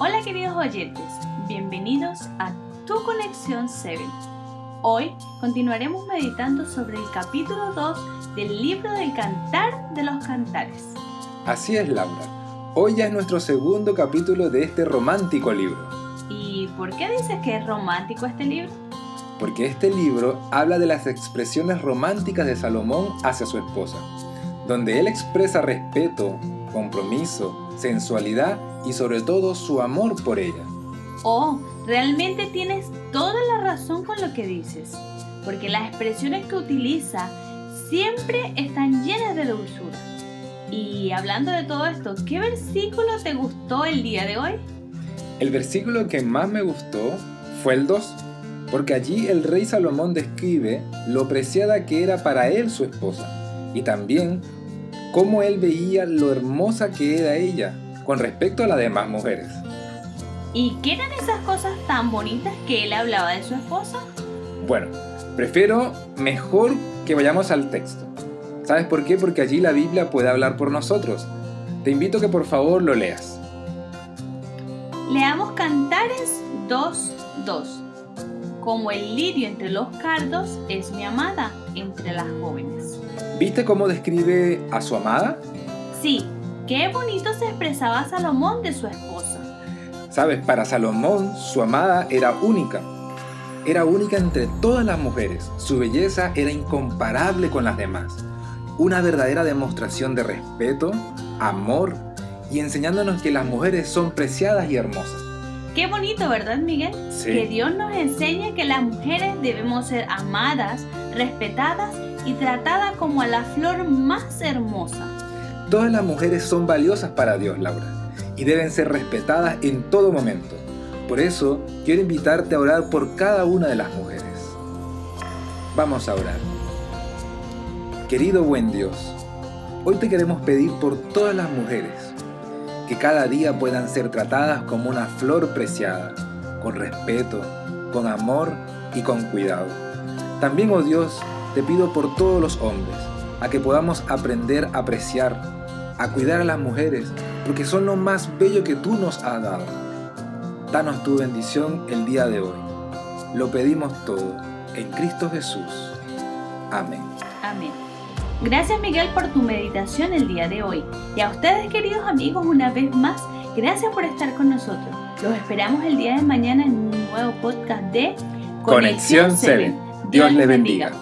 Hola queridos oyentes, bienvenidos a Tu Conexión 7. Hoy continuaremos meditando sobre el capítulo 2 del libro del Cantar de los Cantares. Así es, Laura. Hoy ya es nuestro segundo capítulo de este romántico libro. ¿Y por qué dices que es romántico este libro? Porque este libro habla de las expresiones románticas de Salomón hacia su esposa, donde él expresa respeto, compromiso, sensualidad y sobre todo su amor por ella. Oh, realmente tienes toda la razón con lo que dices, porque las expresiones que utiliza siempre están llenas de dulzura. Y hablando de todo esto, ¿qué versículo te gustó el día de hoy? El versículo que más me gustó fue el 2, porque allí el rey Salomón describe lo preciada que era para él su esposa, y también cómo él veía lo hermosa que era ella con respecto a las demás mujeres. ¿Y qué eran esas cosas tan bonitas que él hablaba de su esposa? Bueno, prefiero mejor que vayamos al texto. ¿Sabes por qué? Porque allí la Biblia puede hablar por nosotros. Te invito a que por favor lo leas. Leamos Cantares 2.2. Como el lirio entre los cardos es mi amada entre las jóvenes. ¿Viste cómo describe a su amada? Sí, qué bonito se expresaba Salomón de su esposa. Sabes, para Salomón su amada era única. Era única entre todas las mujeres. Su belleza era incomparable con las demás. Una verdadera demostración de respeto, amor y enseñándonos que las mujeres son preciadas y hermosas. Qué bonito, ¿verdad, Miguel? Sí. Que Dios nos enseña que las mujeres debemos ser amadas, respetadas y tratadas como a la flor más hermosa. Todas las mujeres son valiosas para Dios, Laura, y deben ser respetadas en todo momento. Por eso, quiero invitarte a orar por cada una de las mujeres. Vamos a orar. Querido buen Dios, hoy te queremos pedir por todas las mujeres, que cada día puedan ser tratadas como una flor preciada, con respeto, con amor y con cuidado. También, oh Dios, te pido por todos los hombres, a que podamos aprender a apreciar, a cuidar a las mujeres, porque son lo más bello que tú nos has dado. Danos tu bendición el día de hoy. Lo pedimos todo en Cristo Jesús. Amén. Amén. Gracias Miguel por tu meditación el día de hoy. Y a ustedes queridos amigos, una vez más, gracias por estar con nosotros. Los esperamos el día de mañana en un nuevo podcast de Conexión 7. Dios les bendiga.